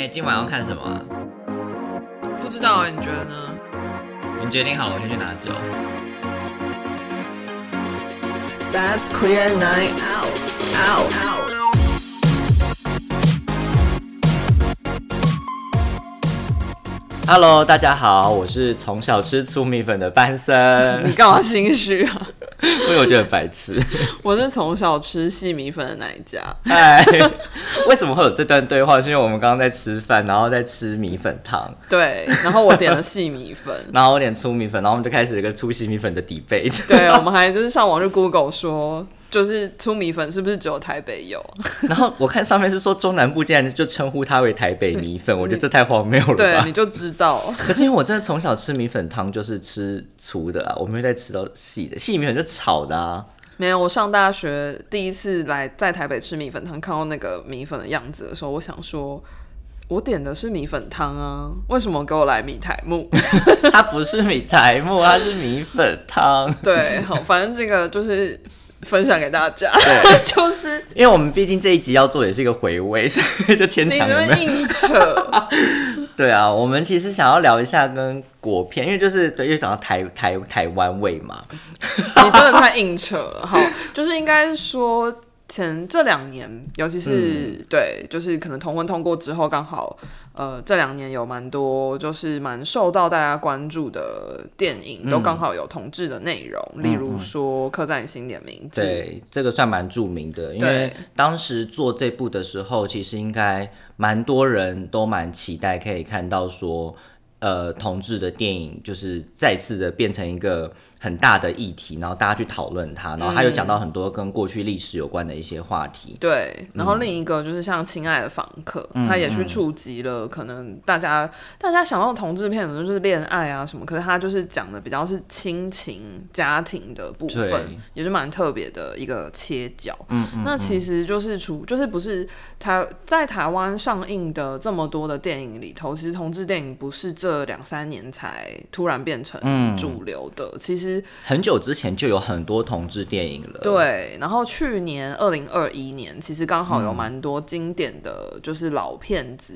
哎、今晚要看什么啊？不知道哎，你觉得呢？你决定好了，我先去拿酒。That's queer night out. Out. Out. Hello，大家好，我是从小吃粗米粉的班森 你，干嘛心虚啊？因 为我觉得很白痴。我是从小吃细米粉的那一家。哎，为什么会有这段对话？是因为我们刚刚在吃饭，然后在吃米粉汤，对，然后我点了细米粉。然后我点粗米粉，然后我们就开始一个粗细米粉的 debate。对，我们还就是上网去 Google 说，就是粗米粉是不是只有台北有？然后我看上面是说中南部竟然就称呼它为台北米粉，我觉得这太荒谬了对，吧你？就知道。可是因为我真的从小吃米粉汤就是吃粗的啊，我没有再吃到细的，细米粉就炒的啊。没有，我上大学第一次来在台北吃米粉汤，看到那个米粉的样子的时候，我想说，我点的是米粉汤啊，为什么给我来米苔木？它不是米苔木，它是米粉汤。对，好，反正这个就是分享给大家，对 就是因为我们毕竟这一集要做也是一个回味，所以就牵你强了没？这么硬扯，对啊，我们其实想要聊一下跟国片，因为就是对，又讲到台台台湾味嘛。你真的太硬扯了。好，就是应该说前这两年，尤其是、对，就是可能同婚通过之后，刚好呃这两年有蛮多就是蛮受到大家关注的电影，都刚好有同志的内容，例如说《刻在你心底的名字》。对，这个算蛮著名的，因为当时做这部的时候，其实应该蛮多人都蛮期待可以看到说，呃，同志的电影就是再次的变成一个很大的议题，然后大家去讨论它，然后他有讲到很多跟过去历史有关的一些话题。对，然后另一个就是像《亲爱的访客》他也去触及了可能大家大家想到同志片可能就是恋爱啊什么，可是他就是讲的比较是亲情家庭的部分，也是蛮特别的一个切角。嗯嗯，那其实就是除就是不是台在台湾上映的这么多的电影里头，其实同志电影不是这两三年才突然变成主流的，其实。很久之前就有很多同志电影了。对，然后去年二零二一年，其实刚好有蛮多经典的就是老片子，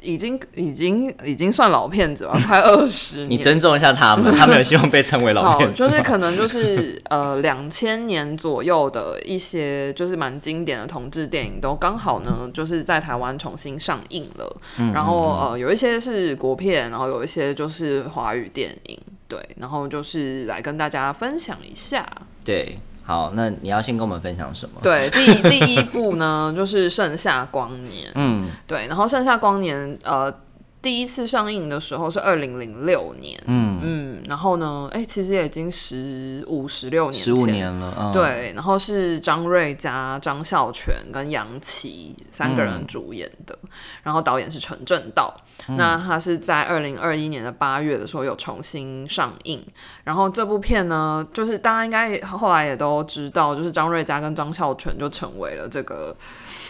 已经已经已经算老片子了，快二十年。你尊重一下他们，他们有希望被称为老好，片子就是可能就是 呃两千年左右的一些就是蛮经典的同志电影，都刚好呢就是在台湾重新上映了。嗯然后呃有一些是国片，然后有一些就是华语电影，对，然后就是来跟大家分享一下。对。好，那你要先跟我们分享什么？对，第第一部呢就是《盛夏光年》，嗯对，然后《盛夏光年》呃第一次上映的时候是二零零六年，嗯，嗯，然后呢，哎、其实也已经十五十六年，十五年。了，嗯，对，然后是张瑞佳、张孝全跟杨奇三个嗯人主演的，然后导演是陈正道。嗯那他是在二零二一年的八月的时候有重新上映，然后这部片呢，就是大家应该后来也都知道，就是张瑞佳跟张孝全就成为了这个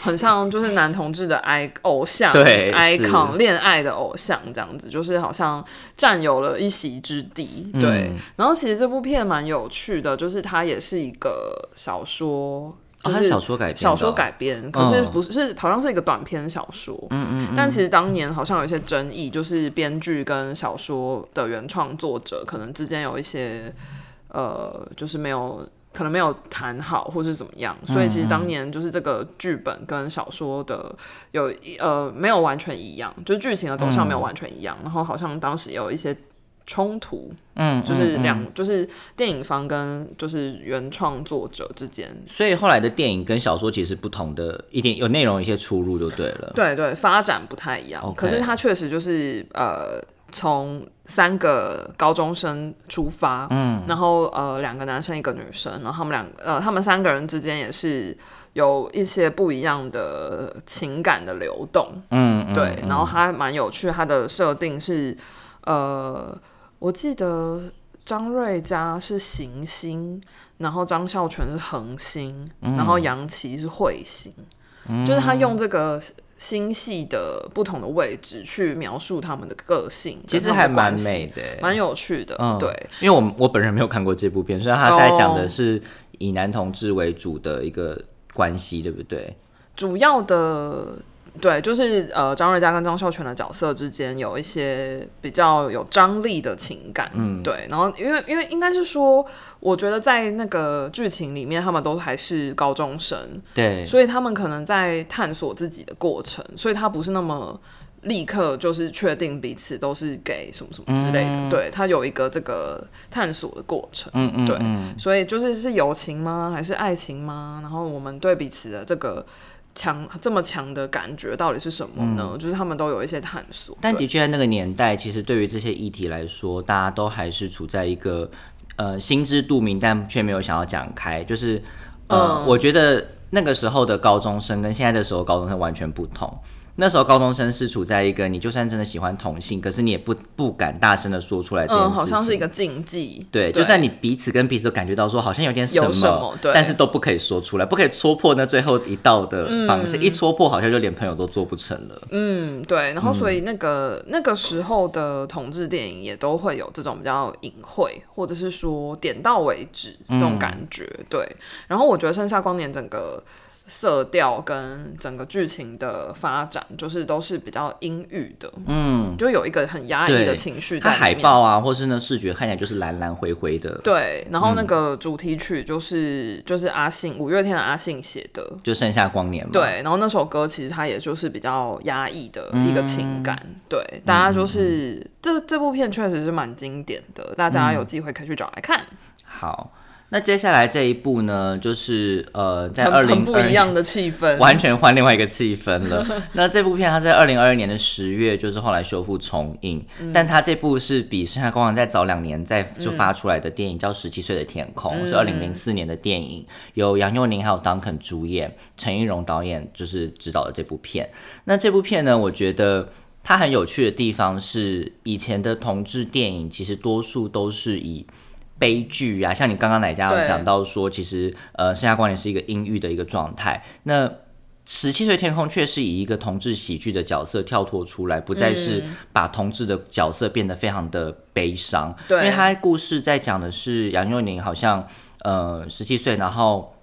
很像就是男同志的 i 偶像，对 icon 恋爱的偶像这样子，就是好像占有了一席之地。对，嗯然后其实这部片蛮有趣的，就是它也是一个小说。就是是小说改编小说改编，可是不是是好像是一个短篇小说，嗯嗯但其实当年好像有一些争议，就是编剧跟小说的原创作者可能之间有一些呃，就是没有可能没有谈好，或是怎么样，所以其实当年就是这个剧本跟小说的有一呃没有完全一样，就是剧情的走向没有完全一样，然后好像当时也有一些冲突，嗯，就是嗯两、就是电影方跟就是原创作者之间。所以后来的电影跟小说其实不同的一点，有内容一些出入就对了。对对，发展不太一样。可是它确实就是呃，从三个高中生出发，嗯，然后呃，两个男生一个女生，然后他们两呃，他们三个人之间也是有一些不一样的情感的流动，嗯，嗯对，然后它蛮有趣，它的设定是呃，我记得张瑞佳是行星，然后张孝全是恒星，嗯然后杨奇是彗星，就是他用这个星系的不同的位置去描述他们的个性，其实还蛮美的欸，蛮有趣的，嗯对。因为我我本人没有看过这部片，所以他在讲哦的是以男同志为主的一个关系，对不对？主要的对，就是呃，张瑞佳跟张孝全的角色之间有一些比较有张力的情感，嗯，对。然后因为因为应该是说，我觉得在那个剧情里面，他们都还是高中生，对，所以他们可能在探索自己的过程，所以他不是那么立刻就是确定彼此都是给什么什么之类的，对他有一个这个探索的过程，嗯嗯，对嗯所以就是是友情吗？还是爱情吗？然后我们对彼此的这个强这么强的感觉到底是什么呢？就是他们都有一些探索。但的确在那个年代，其实对于这些议题来说，大家都还是处在一个呃心知肚明，但却没有想要讲开。就是呃，嗯我觉得那个时候的高中生跟现在的时候高中生完全不同。那时候高中生是处在一个你就算真的喜欢同性，可是你也不不敢大声的说出来这件事嗯，好像是一个禁忌。对，就算你彼此跟彼此都感觉到说好像有点什么对但是都不可以说出来，不可以戳破那最后一道的防嗯线。一戳破，好像就连朋友都做不成了。嗯，对，然后所以那个、那个时候的同志电影也都会有这种比较隐晦，或者是说点到为止这种感觉。对，然后我觉得《盛夏光年》整个色调跟整个剧情的发展，就是都是比较阴郁的，嗯，就有一个很压抑的情绪在海。报啊，或是那视觉看起来就是蓝蓝灰灰的，对，然后那个主题曲就是、就是阿信五月天的阿信写的，就剩下光年嘛。，对，然后那首歌其实它也就是比较压抑的一个情感，嗯。对，大家就是、这这部片确实是蛮经典的，大家有机会可以去找来看，好，那接下来这一部呢，就是呃，在二零不一样的气氛，完全换另外一个气氛了。那这部片它在二零二二年的十月，就是后来修复重映，嗯但它这部是比《盛夏光年》再早两年再就发出来的电影，叫《十七岁的天空》，嗯是二零零四年的电影，由杨佑宁还有 Duncan 主演，陈映蓉导演就是指导的这部片。那这部片呢，我觉得。它很有趣的地方是，以前的同志电影其实多数都是以悲剧啊，像你刚刚哪家有讲到说，其实呃，《盛夏光年》是一个阴郁的一个状态。那十七岁天空却是以一个同志喜剧的角色跳脱出来，不再是把同志的角色变得非常的悲伤。对因为他故事在讲的是杨佑宁好像呃十七岁，然后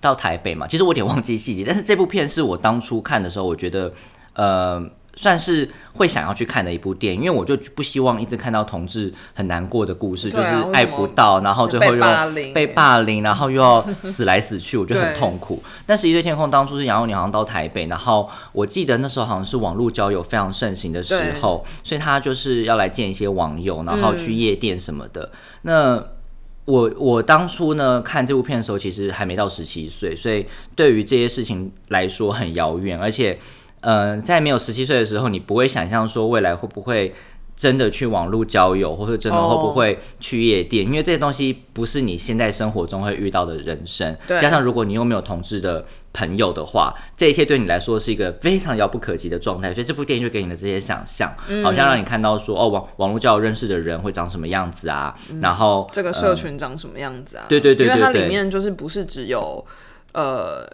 到台北嘛，其实我有点忘记细节，但是这部片是我当初看的时候，我觉得呃。算是会想要去看的一部电影，因为我就不希望一直看到同志很难过的故事，啊就是爱不到，然后最后又被霸凌，然后又要死来死去，我觉得很痛苦。但《是一岁天空》当初是杨佑宁好像到台北，然后我记得那时候好像是网络交友非常盛行的时候，所以他就是要来见一些网友，然后去夜店什么的。那我我当初呢看这部片的时候，其实还没到十七岁，所以对于这些事情来说很遥远，而且，呃，在没有十七岁的时候，你不会想象说未来会不会真的去网络交友，或者真的哦会不会去夜店因为这些东西不是你现在生活中会遇到的人生。对加上如果你又没有同志的朋友的话，这一切对你来说是一个非常遥不可及的状态。所以这部电影就给你的这些想象，嗯好像让你看到说，哦，网网络交友认识的人会长什么样子啊，然后嗯这个社群长什么样子啊？对对对因为它里面就是不是只有。呃，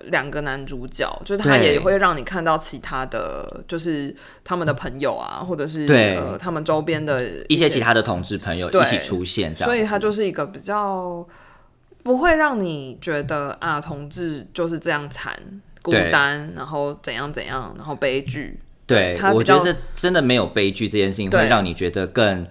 两个男主角，就是他也会让你看到其他的，就是他们的朋友啊，或者是对呃他们周边的一些其他的同志朋友一起出现，这样所以他就是一个比较不会让你觉得啊，同志就是这样惨、孤单，然后怎样怎样，然后悲剧。对我觉得真的没有悲剧这件事情会让你觉得更。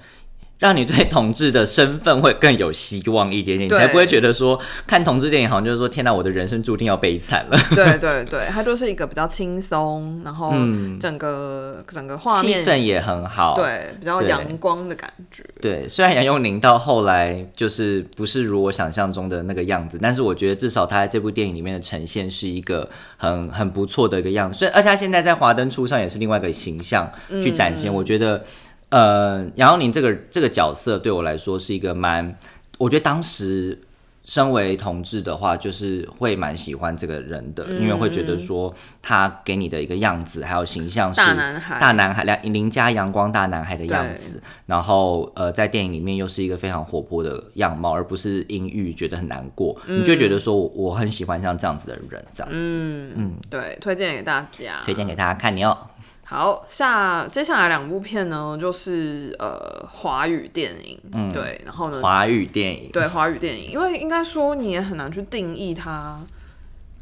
让你对同志的身份会更有希望一点点，你才不会觉得说看同志电影好像就是说天哪，我的人生注定要悲惨了。对对对，它就是一个比较轻松，然后整个、整个画面气面氛也很好，对比较阳光的感觉。对，虽然杨佑宁到后来就是不是如我想象中的那个样子，但是我觉得至少他在这部电影里面的呈现是一个很很不错的一个样子。所以，而且他现在在华灯初上也是另外一个形象去展现。我觉得，呃，杨佑宁这个这个角色对我来说是一个蛮，我觉得当时。身为同志的话，就是会蛮喜欢这个人的，因为会觉得说他给你的一个样子还有形象是大男孩。大男孩邻邻家阳光大男孩的样子，然后呃，在电影里面又是一个非常活泼的样貌，而不是阴郁，觉得很难过，你就觉得说我我很喜欢像这样子的人，这样子，嗯，对，推荐给大家。推荐给大家看你哦。好，下接下来两部片呢，就是呃华语电影，对，然后呢，华语电影，对华语电影，因为应该说你也很难去定义它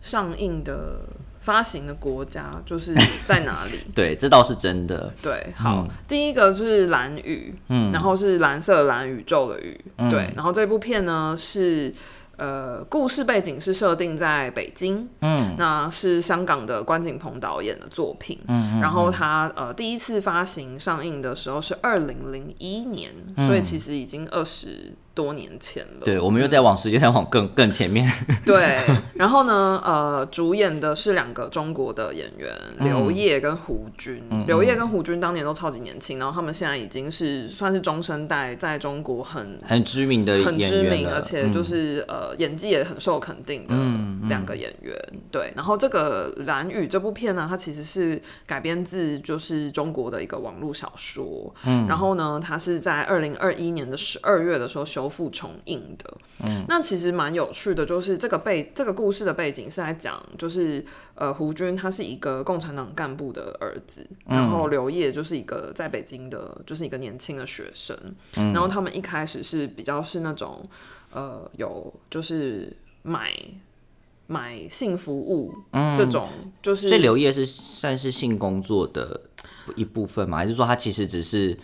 上映的发行的国家就是在哪里？对，这倒是真的。对，好，第一个是蓝宇，嗯，然后是蓝色蓝宇宙的宇，对，然后这部片呢是。呃，故事背景是设定在北京，嗯，那是香港的关锦鹏导演的作品，嗯，然后他呃第一次发行上映的时候是二零零一年，所以其实已经二十。多年前了，对，我们又在往时间上往更 更前面。对，然后呢，呃，主演的是两个中国的演员，刘烨跟胡军。刘烨跟胡军当年都超级年轻，然后他们现在已经是算是中生代，在中国很很知名的很知名，而且就是呃演技也很受肯定的两个演员。对，然后这个《蓝雨》这部片呢，它其实是改编自就是中国的一个网络小说。嗯，然后呢，它是在二零二一年的十二月的时候修。复重映的，嗯，那其实蛮有趣的，就是这个背这个故事的背景是在讲，就是呃胡军他是一个共产党干部的儿子，然后刘烨就是一个在北京的，就是一个年轻的学生，然后他们一开始是比较是那种呃有就是买买性服务这种，就是所以刘烨是算是性工作的一部分吗？还是说他其实只是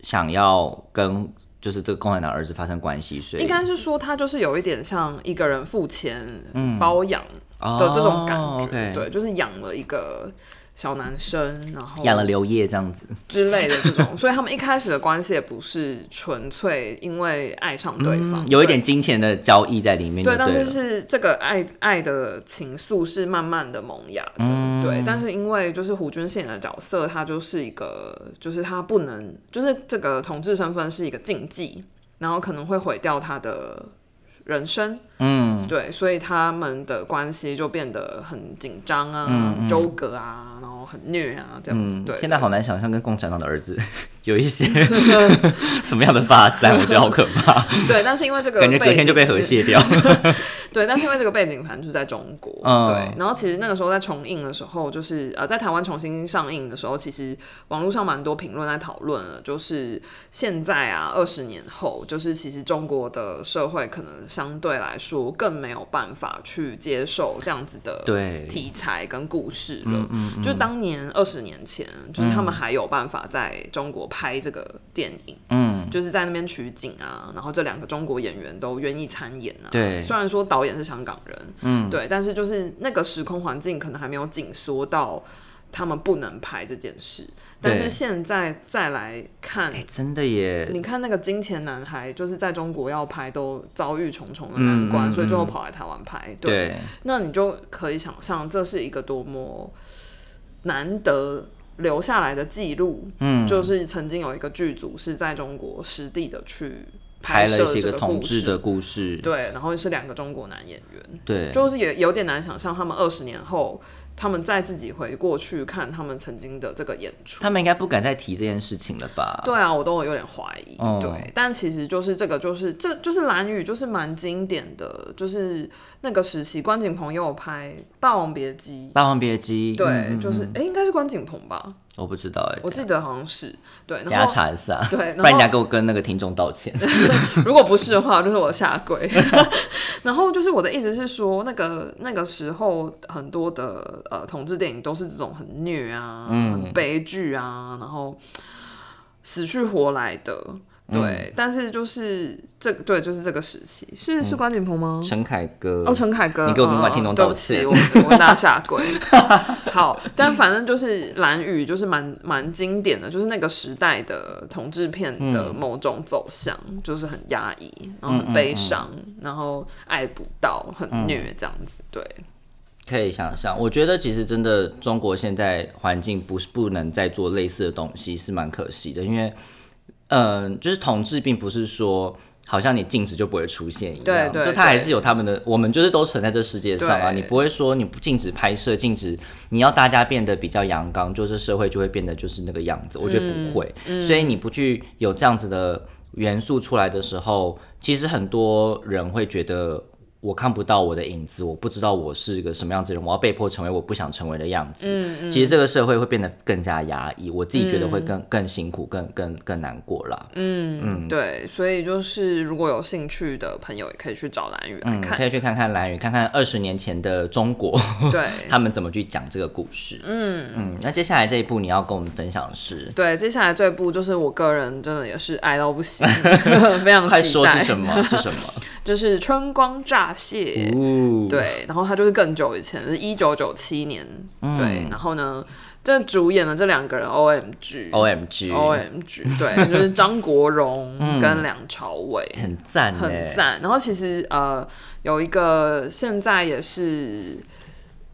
想要跟？就是这个共产党儿子发生关系，所以应该是说他就是有一点像一个人付钱包养的这种感觉，对，就是养了一个。小男生，然后养了刘烨这样子之类的这种，所以他们一开始的关系也不是纯粹因为爱上对方，有一点金钱的交易在里面。对，但是是这个爱爱的情愫是慢慢的萌芽的。对，但是因为就是胡军演的角色，他就是一个，就是他不能，就是这个同志身份是一个禁忌，然后可能会毁掉他的。人生，嗯，对，所以他们的关系就变得很紧张啊，纠葛啊，然后很虐啊，这样子。对，现在好难想象跟共产党的儿子 有一些 什么样的发展，我觉得好可怕。对，但是因为这个感觉隔天就被和谐掉。对，但是因为这个背景反正就是在中国，嗯对，然后其实那个时候在重映的时候，就是呃，在台湾重新上映的时候，其实网络上蛮多评论在讨论了，就是现在啊，二十年后，就是其实中国的社会可能。相对来说，更没有办法去接受这样子的题材跟故事了。就当年二十年前，就是他们还有办法在中国拍这个电影，嗯，就是在那边取景啊，然后这两个中国演员都愿意参演啊。对，虽然说导演是香港人，嗯，对，但是就是那个时空环境可能还没有紧缩到。他们不能拍这件事，但是现在再来看，真的耶！你看那个金钱男孩，就是在中国要拍都遭遇重重的难关，所以最后跑来台湾拍。对，那你就可以想象，这是一个多么难得留下来的记录。嗯，就是曾经有一个剧组是在中国实地的去拍了一个同志的故事，对，然后是两个中国男演员，对，就是也有点难想象他们二十年后。他们再自己回过去看他们曾经的这个演出，他们应该不敢再提这件事情了吧？对啊，我都有点怀疑。对，但其实就是这个，就是这就是蓝宇，就是蛮经典的，就是那个时期关锦鹏也有拍《霸王别姬》。霸王别姬，对，就是哎，应该是关锦鹏吧。我不知道哎，我记得好像是对，等下查一下，对，不然人家给我跟那个听众道歉。如果不是的话，就是我下跪。然后就是我的意思是说，那个那个时候很多的呃同志电影都是这种很虐啊、很悲剧啊，然后死去活来的。对，但是就是这对，就是这个时期，是是关锦鹏吗？陈凯歌哦，陈凯歌，你给我听众道歉，我我大下跪。好，但反正就是蓝雨，就是蛮蛮经典的，就是那个时代的同志片的某种走向，就是很压抑，然后很悲伤，然后爱不到，很虐这样子。对，可以想象，我觉得其实真的中国现在环境不是不能再做类似的东西，是蛮可惜的，因为。嗯，就是统治，并不是说好像你禁止就不会出现一样，对对，就他还是有他们的，我们就是都存在这世界上啊。你不会说你不禁止拍摄，禁止你要大家变得比较阳刚，就是社会就会变得就是那个样子。我觉得不会，所以你不去有这样子的元素出来的时候，其实很多人会觉得我看不到我的影子，我不知道我是一个什么样子的人，我要被迫成为我不想成为的样子。嗯嗯，其实这个社会会变得更加压抑，我自己觉得会更、更辛苦，更更更难过啦。嗯嗯，对，所以就是如果有兴趣的朋友，也可以去找蓝宇来嗯，看。可以去看看蓝宇，看看二十年前的中国，对 他们怎么去讲这个故事。嗯嗯，那接下来这一部你要跟我们分享的是，对，接下来这一部就是我个人真的也是爱到不行，非常期待快说是。什么？是什么？就是《春光乍泄》哦，对，然后它就是更久以前，是一九九七年，嗯。对，然后呢，这主演的这两个人，O M G。，O M G，O M G，对，就是张国荣跟梁朝伟，很赞，很。赞。然后其实呃，有一个现在也是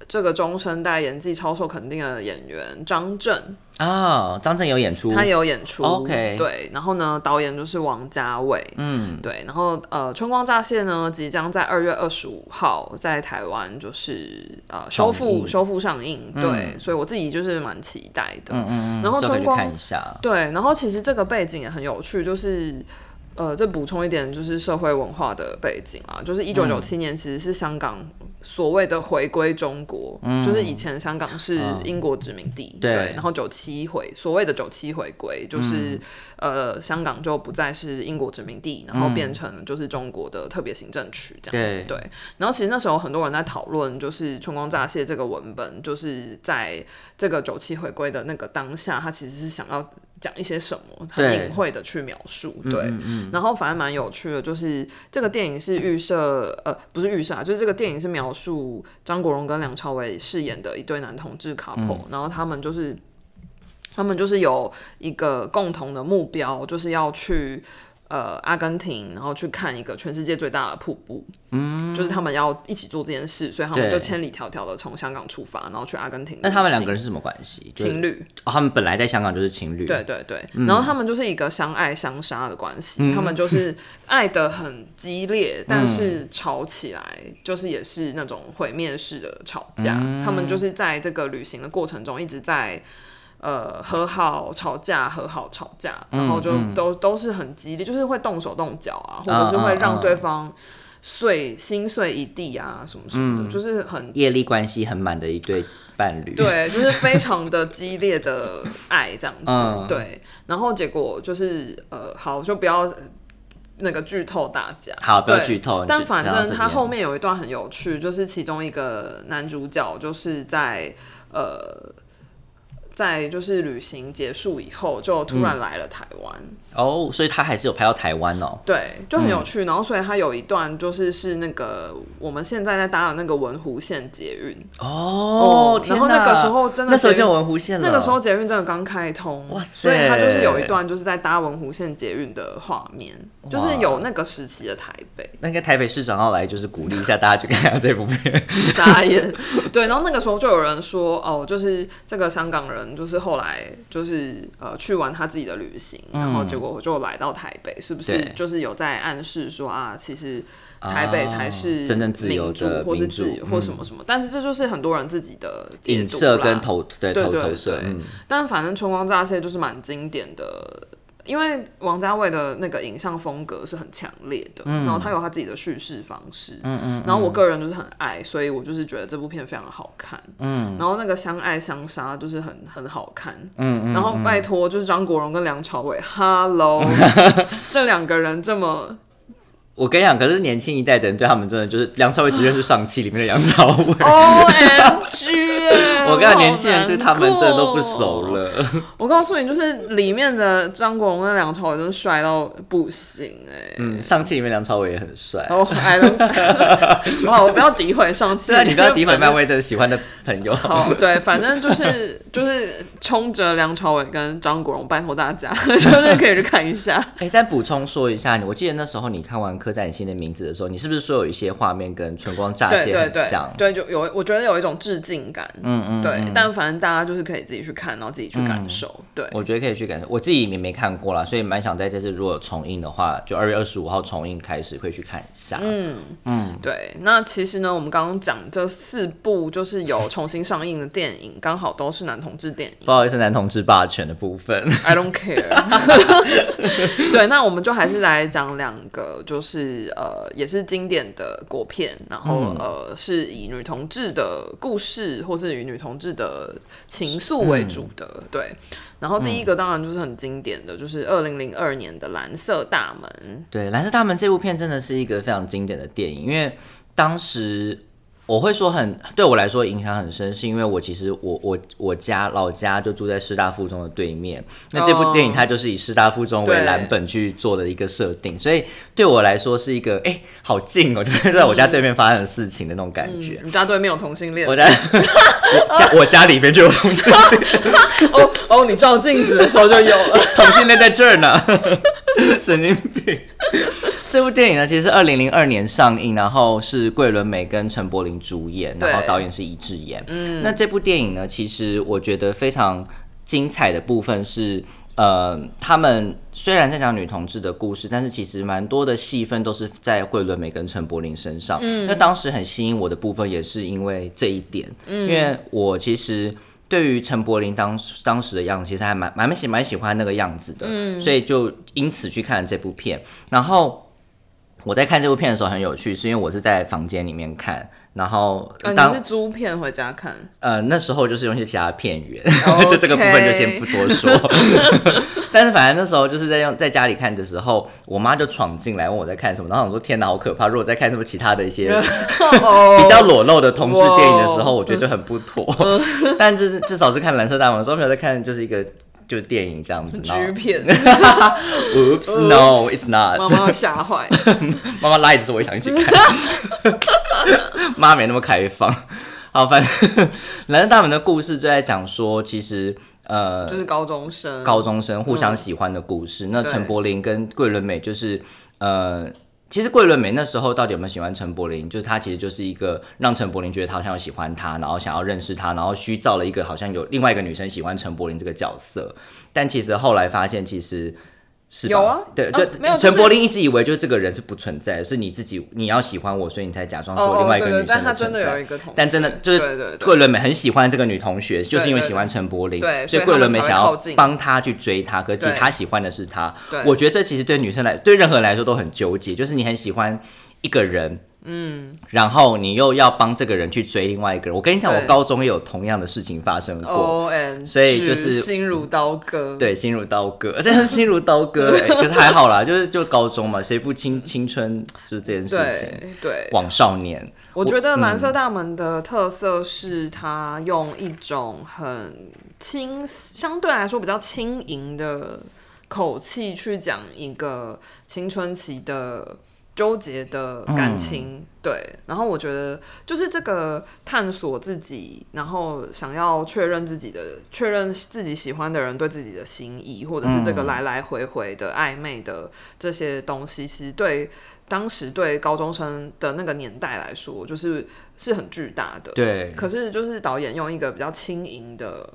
这个中生代演技超受肯定的演员张震，啊，张震有演出，他也有演出 OK 对，然后呢，导演就是王家卫，嗯，对，然后呃，《春光乍泄》呢，即将在二月二十五号在台湾就是呃修复修复上映，嗯。对，所以我自己就是蛮期待的。嗯嗯嗯，然后春光看一下，对，然后其实这个背景也很有趣，就是呃，再补充一点，就是社会文化的背景啊，就是一九九七年其实是香港所谓的回归中国，就是以前香港是英国殖民地，对然后九七回所谓的九七回归，就是、呃香港就不再是英国殖民地，然后变成就是中国的特别行政区这样子，对对。然后其实那时候很多人在讨论，就是《春光乍泄》这个文本，就是在这个九七回归的那个当下，他其实是想要讲一些什么，很隐晦的去描述，对。然后反正蛮有趣的，就是这个电影是预设，呃，不是预设啊，就是这个电影是描述张国荣跟梁朝伟饰演的一对男同志 couple，、然后他们就是。他们就是有一个共同的目标，就是要去呃阿根廷，然后去看一个全世界最大的瀑布。嗯，就是他们要一起做这件事，所以他们就千里迢迢的从香港出发，然后去阿根廷。那他们两个人是什么关系？情侣，哦，他们本来在香港就是情侣，对对对，嗯然后他们就是一个相爱相杀的关系，他们就是爱的很激烈，但是吵起来就是也是那种毁灭式的吵架。嗯他们就是在这个旅行的过程中一直在呃和好、吵架、和好、吵架，然后嗯就都、都是很激烈，就是会动手动脚啊，或者是会让嗯对方碎心碎一地啊，什么什么的，嗯就是很业力关系很满的一对伴侣，，对，就是非常的激烈的爱这样子，嗯对。然后结果就是呃，好，就不要那个剧透大家。好，不要剧透，但反正他后面有一段很有趣，就是其中一个男主角就是在呃。在就是旅行结束以后，就突然来了台湾，哦，所以他还是有拍到台湾哦，对，就很有趣。然后，所以他有一段就是是那个我们现在在搭的那个文湖线捷运，哦，然后那个时候真的那时候就文湖线了，那个时候捷运真的刚开通，哇塞所以他就是有一段就是在搭文湖线捷运的画面，就是有那个时期的台北，那应该台北市长要来就是鼓励一下大家去看下这部片，傻眼。对，然后那个时候就有人说，哦，就是这个香港人，就是后来就是呃去完他自己的旅行，然后结果就来到台北，是不是就是有在暗示说啊，其实台北才是啊真正自由的或是自由或什么什么？但是这就是很多人自己的解影射跟投对投对对投射，但反正《春光乍泄》就是蛮经典的，因为王家卫的那个影像风格是很强烈的，然后他有他自己的叙事方式，嗯嗯，然后我个人就是很爱，所以我就是觉得这部片非常的好看，嗯，然后那个相爱相杀就是很很好看，嗯嗯，然后拜托就是张国荣跟梁朝伟，Hello，这两个人这么。我跟你讲，可是年轻一代的人对他们真的就是梁朝伟只认识上汽里面的 梁朝伟，O M G！我跟年轻人对他们真的都不。熟了。我告诉你，就是里面的张国荣跟梁朝伟真的帅到不行哎、嗯，上期里面梁朝伟也很帅。然后还能，哇！我不要诋毁上次，虽然你不要诋毁漫漫威。的喜欢的朋友，好，对，反正就是就是冲着梁朝伟跟张国荣，拜托大家，就是可以去看一下。哎、但补充说一下，我记得那时候你看完《刻在你心的名字》的时候，你是不是说有一些画面跟《春光乍泄》对对对很像？对，就有我觉得有一种致敬感，嗯嗯，对。但反正大家就是可以自己去看，然后自己去感受，对我觉得可以去感受。我自己也没看过啦，所以蛮想在这次如果重映的话，就二月二十五号重映开始会去看一下。嗯，对，那其实呢，我们刚刚讲这四部就是有重新上映的电影，刚好都是男同志电影。不好意思，男同志霸权的部分。I don't care。对，那我们就还是来讲两个，就是呃，也是经典的国片，然后、呃，是以女同志的故事或是以女同志的情愫为主的。对，然后第一个当然就是很经典的，就是二零零二年的《蓝色大门》。对，《蓝色大门》这部片真的是一个非常经典的电影，因为当时我会说很对我来说影响很深，是因为我其实我我我家老家就住在师大附中的对面，那这部电影它就是以师大附中为蓝本去做的一个设定，所以对我来说是一个哎、好近哦，就是在我家对面发生的事情的那种感觉。你家对面有同性恋？我家我家我家里面就有同性恋，哦哦，你照镜子的时候就有了。同性恋在这儿呢，神经病。这部电影呢，其实是二零零二年上映，然后是桂纶镁跟陈柏霖主演，然后导演是一智演。嗯，那这部电影呢，其实我觉得非常精彩的部分是。呃，他们虽然在讲女同志的故事，但是其实蛮多的戏份都是在桂纶镁跟陈柏霖身上。嗯，那当时很吸引我的部分，也是因为这一点。嗯，因为我其实对于陈柏霖当当时的样子，其实还蛮蛮喜蛮喜欢那个样子的，嗯，所以就因此去看了这部片。然后我在看这部片的时候很有趣，是因为我是在房间里面看，然后呃，当、你是租片回家看？呃那时候就是用一些其他的片源 OK 就这个部分就先不多说。但是反正那时候就是在用在家里看的时候，我妈就闯进来问我在看什么，然后我说天哪，好可怕！如果在看什么其他的一些 哦比较裸露的同志电影的时候，我觉得就很不妥。但就是至少是看《蓝色大门》的时候，没有在看就是一个就是电影这样子。剧片，Oops, no, it's not。妈妈吓坏。妈妈拉着说我也想一起看，妈没那么开放。好，反正《蓝色大门》的故事就在讲说，其实呃，就是高中生，高中生互相喜欢的故事。那陈柏霖跟桂纶镁就是呃。其实桂纶镁那时候到底有没有喜欢陈柏霖？就是他其实就是一个让陈柏霖觉得他好像喜欢他，然后想要认识他，然后虚造了一个好像有另外一个女生喜欢陈柏霖这个角色。但其实后来发现，其实有啊。对，啊就没有就是陈柏霖一直以为就是这个人是不存在的，是你自己你要喜欢我，所以你才假装说哦另外一个对对女生但他真的存在。有一个同，但真的就是对对对。桂纶镁很喜欢这个女同学，就是因为喜欢陈柏霖，对所以所以桂纶镁想要帮他去追她，可是其实对。他喜欢的是她。我觉得这其实对女生来，对任何人来说都很纠结，就是你很喜欢一个人。嗯，然后你又要帮这个人去追另外一个人。我跟你讲，我高中也有同样的事情发生过。所以就是心如刀割，对，心如刀割，真的是心如刀割、欸，可是还好啦，就是就高中嘛，谁不青青春就是这件事情，对对。往少年，我觉得嗯蓝色大门的特色是它用一种很轻，相对来说比较轻盈的口气去讲一个青春期的纠结的感情。对，然后我觉得就是这个探索自己，然后想要确认自己的、确认自己喜欢的人对自己的心意，或者是这个来来回回的暧昧的这些东西，其实对当时对高中生的那个年代来说，就是是很巨大的。对，可是就是导演用一个比较轻盈的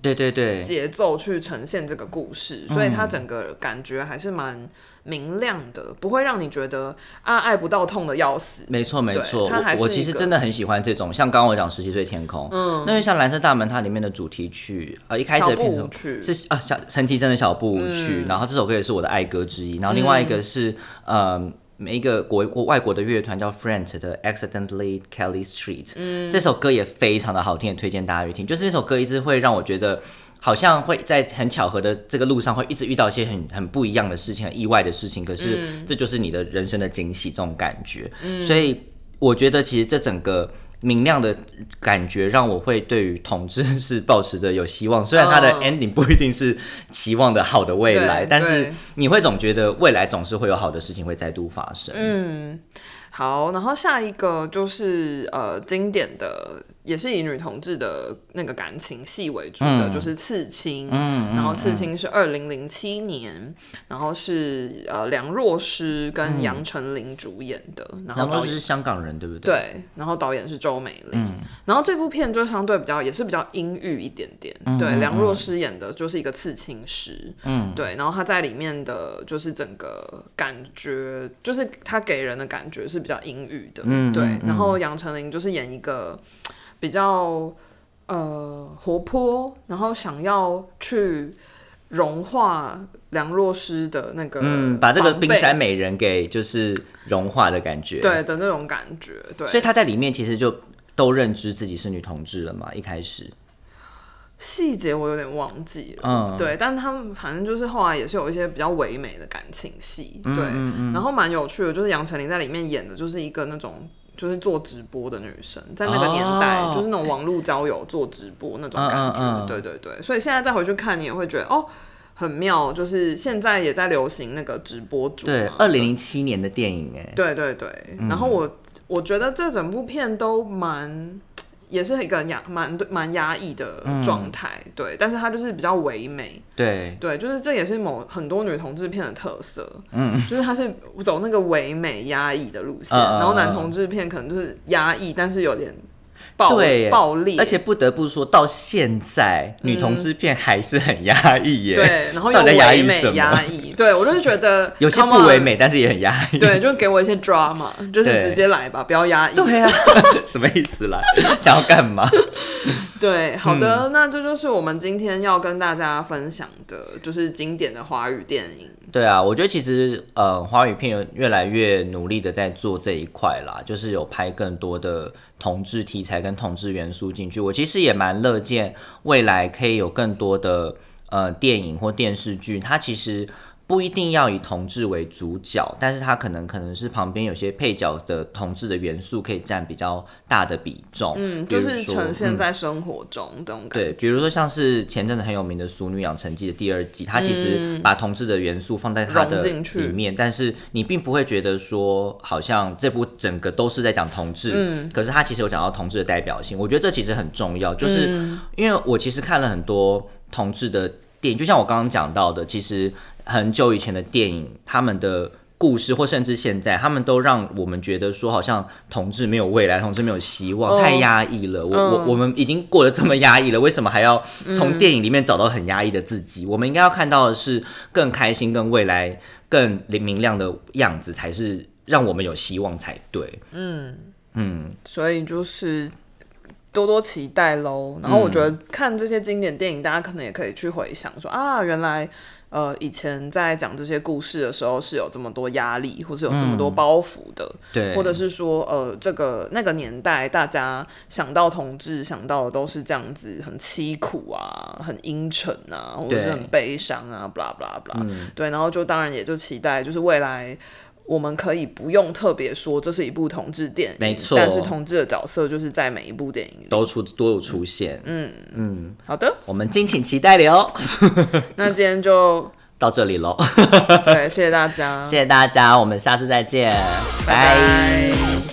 对对对，节奏去呈现这个故事，所以它整个感觉还是蛮明亮的，不会让你觉得啊爱不到痛的要死。没错没对错，它还我其实真的很喜欢这种，像刚刚我讲《十七岁天空》，嗯，那因为像《蓝色大门》它里面的主题曲，呃，一开始的片头曲是啊，小陈绮贞的小步舞曲，嗯然后这首歌也是我的爱歌之一，然后另外一个是、呃。每一个国国外国的乐团叫 Friend 的 Accidentally Kelly Street，嗯，这首歌也非常的好听，也推荐大家去听。就是那首歌一直会让我觉得，好像会在很巧合的这个路上会一直遇到一些很很不一样的事情，很意外的事情。可是这就是你的人生的惊喜，这种感觉。所以我觉得其实这整个明亮的感觉，让我会对于统治是保持着有希望。虽然它的嗯 ending 不一定是期望的好的未来，对但是你会总觉得未来总是会有好的事情会再度发生。嗯好，然后下一个就是呃经典的也是以女同志的那个感情戏为主的，就是《刺青》，然后《刺青》是二零零七年，然后是呃梁若诗跟杨丞琳主演的，然后导演是香港人，对不对？对，然后导演是周美玲，然后这部片就相对比较也是比较阴郁一点点，对，梁若诗演的就是一个刺青师，嗯，对，然后她在里面的就是整个感觉，就是她给人的感觉是比较阴郁的，嗯，对，然后杨丞琳就是演一个比较呃活泼，然后想要去融化梁若诗的那个嗯，把这个冰山美人给就是融化的感觉。，对的那种感觉，对，所以他在里面其实就都认知自己是女同志了嘛，一开始。细节我有点忘记了，嗯。对，但他们反正就是后来也是有一些比较唯美的感情戏，嗯对，然后蛮有趣的，就是杨丞琳在里面演的就是一个那种就是做直播的女生，在那个年代、哦就是那种网络交友做直播那种感觉，嗯嗯。嗯对对对，所以现在再回去看你也会觉得哦。很妙，就是现在也在流行那个直播主嘛，对，二零零七年的电影，哎，对对对，然后我我觉得这整部片都蛮，也是一个压蛮蛮压抑的状态，对，但是它就是比较唯美，对，对，就是这也是某很多女同志片的特色，嗯，就是它是走那个唯美压抑的路线，然后男嗯同志片可能就是压抑，但是有点暴对暴力，而且不得不说，到现在女同志片还是很压抑耶。，嗯对，然后又唯美抑什么压抑，对我就是觉得 有些不唯美，但是也很压抑。对，就给我一些 drama，就是直接来吧，不要压抑，对啊，什么意思啦？想要干嘛？对，好嗯的，那这就是我们今天要跟大家分享的，就是经典的华语电影。对啊，我觉得其实呃，华语片越来越努力的在做这一块啦，就是有拍更多的同志题材跟同志元素进去。我其实也蛮乐见未来可以有更多的呃电影或电视剧，它其实。不一定要以同志为主角，但是它可能可能是旁边有些配角的同志的元素可以占比较大的比重，嗯，就是呈现嗯。在生活中这种感觉。对，比如说像是前阵子很有名的《俗女养成记》的第二季，它其实把同志的元素放在它的里面，但是你并不会觉得说好像这部整个都是在讲同志，嗯。可是它其实有讲到同志的代表性，我觉得这其实很重要，就是嗯。因为我其实看了很多同志的电影，就像我刚刚讲到的，其实很久以前的电影，他们的。故事或甚至现在，他们都让我们觉得说，好像同志没有未来，同志没有希望，哦太压抑了。我我嗯我们已经过得这么压抑了，为什么还要从电影里面找到很压抑的自己？我们应该要看到的是更开心、更未来、更明亮的样子，才是让我们有希望才对。嗯嗯所以就是多多期待喽。然后我觉得看这些经典电影，大家可能也可以去回想说啊，原来呃以前在讲这些故事的时候是有这么多压力，或是有这么多包袱的，对，或者是说呃这个那个年代大家想到同志想到的都是这样子，很凄苦啊，很阴沉啊，或者是很悲伤啊，blah blah blah，、对，然后就当然也就期待就是未来。我们可以不用特别说这是一部同志电影，没错。但是同志的角色就是在每一部电影。都出都有出现。嗯。嗯。好的，我们敬请期待了。那今天就 到这里喽，对，谢谢大家，谢谢大家，我们下次再见，拜。拜